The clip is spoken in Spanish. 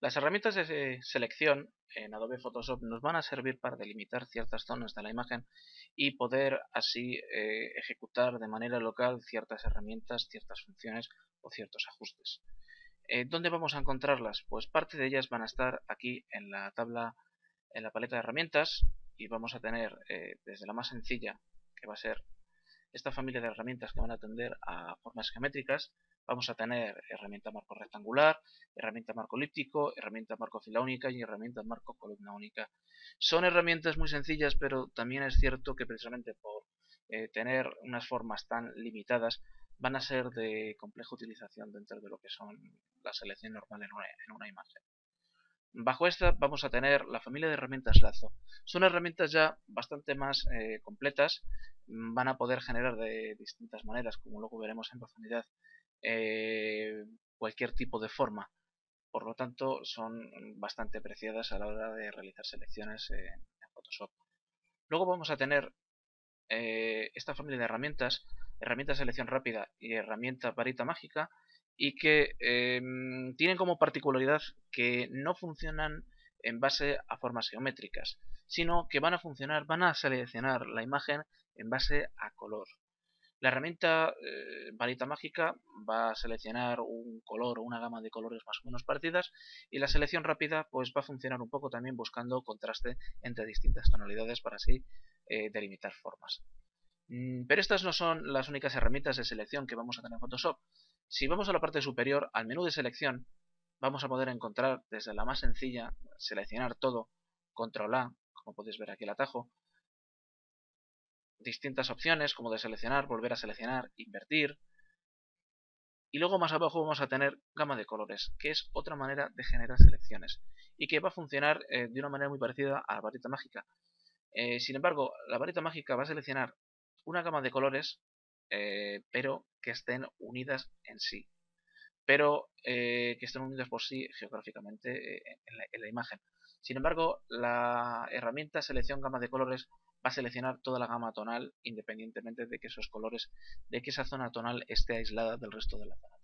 Las herramientas de selección en Adobe Photoshop nos van a servir para delimitar ciertas zonas de la imagen y poder así eh, ejecutar de manera local ciertas herramientas, ciertas funciones o ciertos ajustes. Eh, ¿Dónde vamos a encontrarlas? Pues parte de ellas van a estar aquí en la tabla, en la paleta de herramientas y vamos a tener eh, desde la más sencilla, que va a ser esta familia de herramientas que van a atender a formas geométricas, vamos a tener herramienta marco rectangular, herramienta marco elíptico, herramienta marco fila única y herramienta marco columna única. Son herramientas muy sencillas, pero también es cierto que precisamente por eh, tener unas formas tan limitadas van a ser de compleja utilización dentro de lo que son la selección normal en una, imagen. Bajo esta vamos a tener la familia de herramientas lazo. Son herramientas ya bastante más eh, completas, van a poder generar de distintas maneras, como luego veremos en profundidad, eh, cualquier tipo de forma. Por lo tanto, son bastante apreciadas a la hora de realizar selecciones en, Photoshop. Luego vamos a tener eh, esta familia de herramientas, herramienta selección rápida y herramienta varita mágica, y que em, tienen como particularidad que no funcionan en base a formas geométricas, sino que van a funcionar, van a seleccionar la imagen en base a color. La herramienta eh, varita mágica va a seleccionar un color o una gama de colores más o menos partidas y la selección rápida pues va a funcionar un poco también buscando contraste entre distintas tonalidades para así eh, delimitar formas. Mm, pero estas no son las únicas herramientas de selección que vamos a tener en Photoshop. Si vamos a la parte superior, al menú de selección, vamos a poder encontrar desde la más sencilla, seleccionar todo, control A, como podéis ver aquí el atajo, distintas opciones como de seleccionar, volver a seleccionar, invertir. Y luego más abajo vamos a tener gama de colores, que es otra manera de generar selecciones y que va a funcionar eh, de una manera muy parecida a la varita mágica. Eh, sin embargo, la varita mágica va a seleccionar una gama de colores, eh, pero que estén unidas en sí. Pero que estén unidas por sí geográficamente en la imagen. Sin embargo, la herramienta selección gama de colores va a seleccionar toda la gama tonal independientemente de que esos colores, de que esa zona tonal esté aislada del resto de la zona